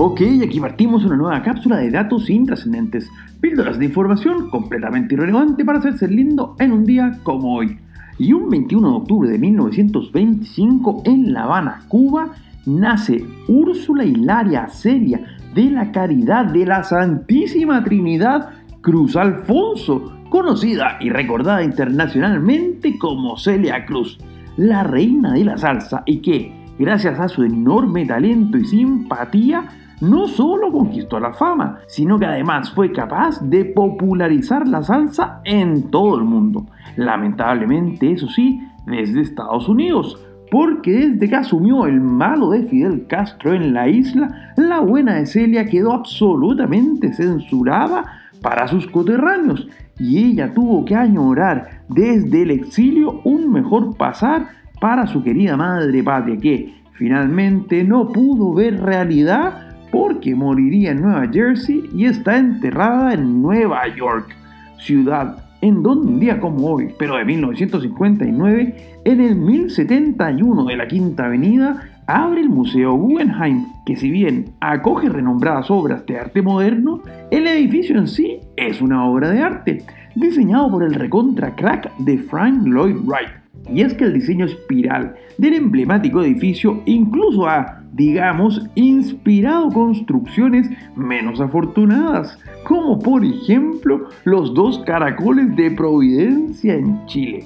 Ok, aquí partimos una nueva cápsula de datos intrascendentes, píldoras de información completamente irrelevante para hacerse lindo en un día como hoy. Y un 21 de octubre de 1925 en La Habana, Cuba, nace Úrsula Hilaria Celia de la Caridad de la Santísima Trinidad Cruz Alfonso, conocida y recordada internacionalmente como Celia Cruz, la reina de la salsa y que, gracias a su enorme talento y simpatía, no solo conquistó la fama, sino que además fue capaz de popularizar la salsa en todo el mundo. Lamentablemente, eso sí, desde Estados Unidos, porque desde que asumió el malo de Fidel Castro en la isla, la buena de Celia quedó absolutamente censurada para sus coterráneos y ella tuvo que añorar desde el exilio un mejor pasar para su querida madre patria que finalmente no pudo ver realidad porque moriría en Nueva Jersey y está enterrada en Nueva York, ciudad en donde un día como hoy, pero de 1959, en el 1071 de la Quinta Avenida, abre el Museo Guggenheim, que si bien acoge renombradas obras de arte moderno, el edificio en sí es una obra de arte, diseñado por el recontra crack de Frank Lloyd Wright. Y es que el diseño espiral del emblemático edificio incluso ha, digamos, inspirado construcciones menos afortunadas, como por ejemplo los dos caracoles de Providencia en Chile,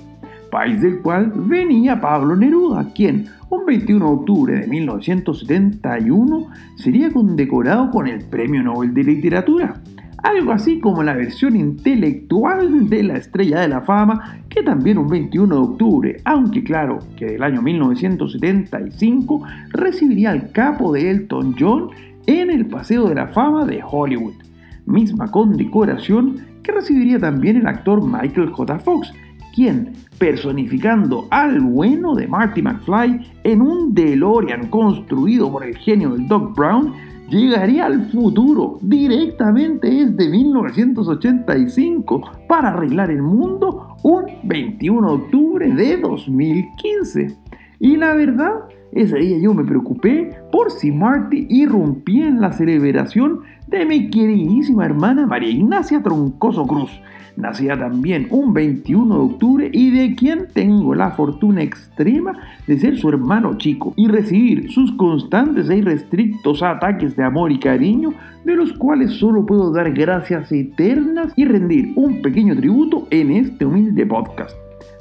país del cual venía Pablo Neruda, quien un 21 de octubre de 1971 sería condecorado con el Premio Nobel de Literatura algo así como la versión intelectual de la Estrella de la Fama, que también un 21 de octubre, aunque claro que del año 1975, recibiría el capo de Elton John en el Paseo de la Fama de Hollywood, misma condecoración que recibiría también el actor Michael J. Fox, quien, personificando al bueno de Marty McFly en un DeLorean construido por el genio del Doc Brown, llegaría al futuro directamente desde 1985 para arreglar el mundo un 21 de octubre de 2015. Y la verdad, ese día yo me preocupé por si Marty irrumpía en la celebración de mi queridísima hermana María Ignacia Troncoso Cruz, nacida también un 21 de octubre y de quien tengo la fortuna extrema de ser su hermano chico y recibir sus constantes e irrestrictos ataques de amor y cariño, de los cuales solo puedo dar gracias eternas y rendir un pequeño tributo en este humilde podcast.